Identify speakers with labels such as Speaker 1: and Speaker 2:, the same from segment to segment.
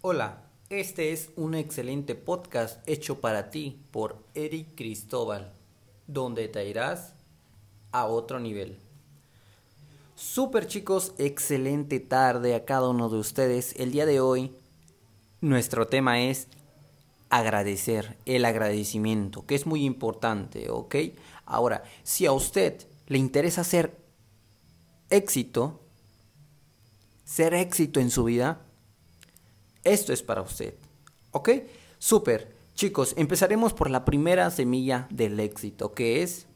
Speaker 1: Hola, este es un excelente podcast hecho para ti por Eric Cristóbal, donde te irás a otro nivel. Super chicos, excelente tarde a cada uno de ustedes. El día de hoy nuestro tema es agradecer, el agradecimiento, que es muy importante, ¿ok? Ahora, si a usted le interesa ser éxito, ser éxito en su vida, esto es para usted. ¿Ok? Super. Chicos, empezaremos por la primera semilla del éxito, que es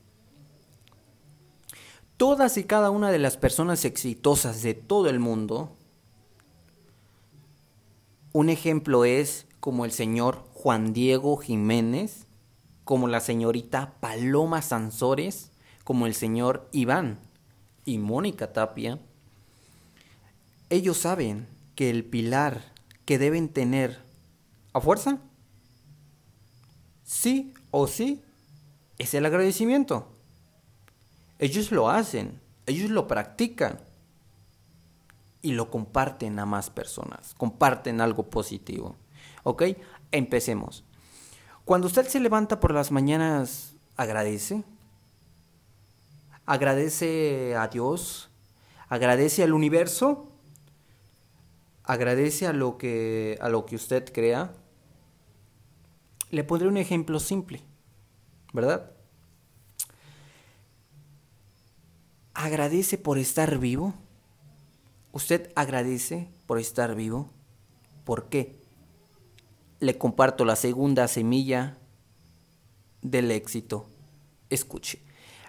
Speaker 1: todas y cada una de las personas exitosas de todo el mundo. Un ejemplo es como el señor Juan Diego Jiménez, como la señorita Paloma Sansores, como el señor Iván y Mónica Tapia. Ellos saben que el pilar que deben tener a fuerza, sí o sí, es el agradecimiento. Ellos lo hacen, ellos lo practican y lo comparten a más personas, comparten algo positivo. ¿Ok? Empecemos. Cuando usted se levanta por las mañanas, agradece. Agradece a Dios, agradece al universo agradece a lo que, a lo que usted crea. Le pondré un ejemplo simple, ¿verdad? Agradece por estar vivo. Usted agradece por estar vivo. ¿Por qué? Le comparto la segunda semilla del éxito. Escuche.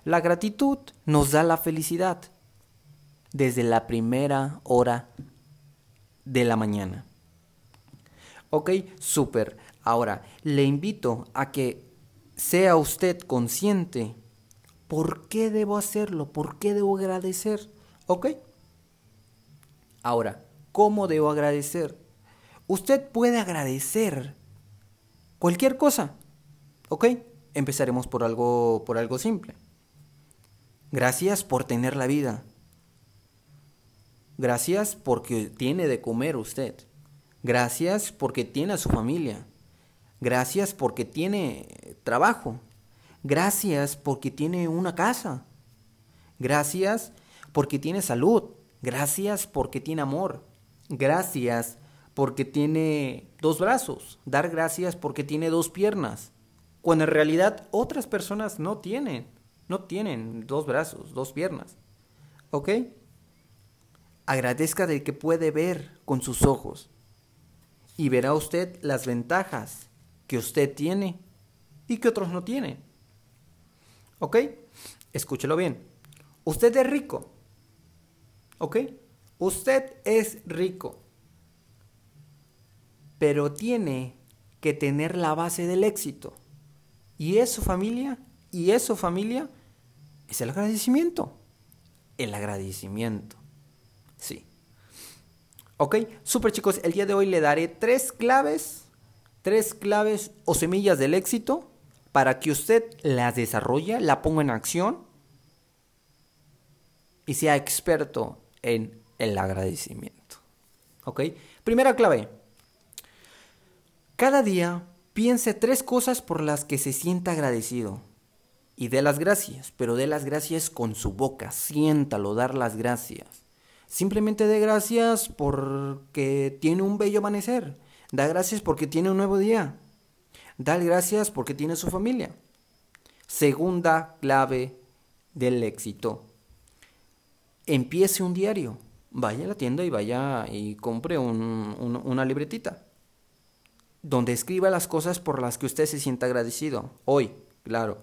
Speaker 1: La gratitud nos da la felicidad desde la primera hora de la mañana. Ok, súper. Ahora, le invito a que sea usted consciente. ¿Por qué debo hacerlo? ¿Por qué debo agradecer? ¿Ok? Ahora, ¿cómo debo agradecer? Usted puede agradecer cualquier cosa. ¿Ok? Empezaremos por algo, por algo simple. Gracias por tener la vida. Gracias porque tiene de comer usted. Gracias porque tiene a su familia. Gracias porque tiene trabajo. Gracias porque tiene una casa. Gracias porque tiene salud. Gracias porque tiene amor. Gracias porque tiene dos brazos. Dar gracias porque tiene dos piernas. Cuando en realidad otras personas no tienen. No tienen dos brazos, dos piernas. ¿Ok? Agradezca de que puede ver con sus ojos y verá usted las ventajas que usted tiene y que otros no tienen. ¿Ok? Escúchelo bien. Usted es rico. ¿Ok? Usted es rico. Pero tiene que tener la base del éxito. Y es su familia. Y es su familia. Es el agradecimiento. El agradecimiento. Sí. Ok, super chicos, el día de hoy le daré tres claves, tres claves o semillas del éxito para que usted las desarrolle, la ponga en acción y sea experto en el agradecimiento. ¿Ok? Primera clave. Cada día piense tres cosas por las que se sienta agradecido. Y dé las gracias, pero dé las gracias con su boca. Siéntalo, dar las gracias. Simplemente dé gracias porque tiene un bello amanecer. Da gracias porque tiene un nuevo día. Da gracias porque tiene su familia. Segunda clave del éxito. Empiece un diario. Vaya a la tienda y vaya y compre una libretita. Donde escriba las cosas por las que usted se sienta agradecido. Hoy, claro.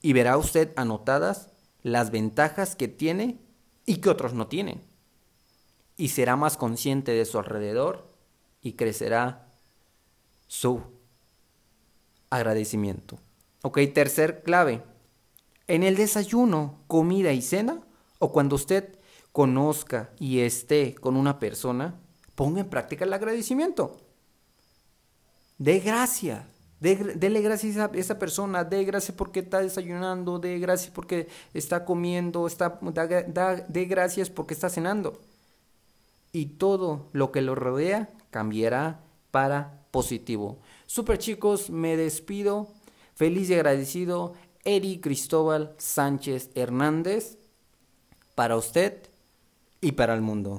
Speaker 1: Y verá usted anotadas las ventajas que tiene y que otros no tienen. Y será más consciente de su alrededor y crecerá su agradecimiento. Ok, tercer clave. En el desayuno, comida y cena, o cuando usted conozca y esté con una persona, ponga en práctica el agradecimiento. De gracias. Dele gracias a esa persona, de gracias porque está desayunando, de gracias porque está comiendo, está, da, de gracias porque está cenando. Y todo lo que lo rodea cambiará para positivo. Super chicos, me despido. Feliz y agradecido, Eri Cristóbal Sánchez Hernández, para usted y para el mundo.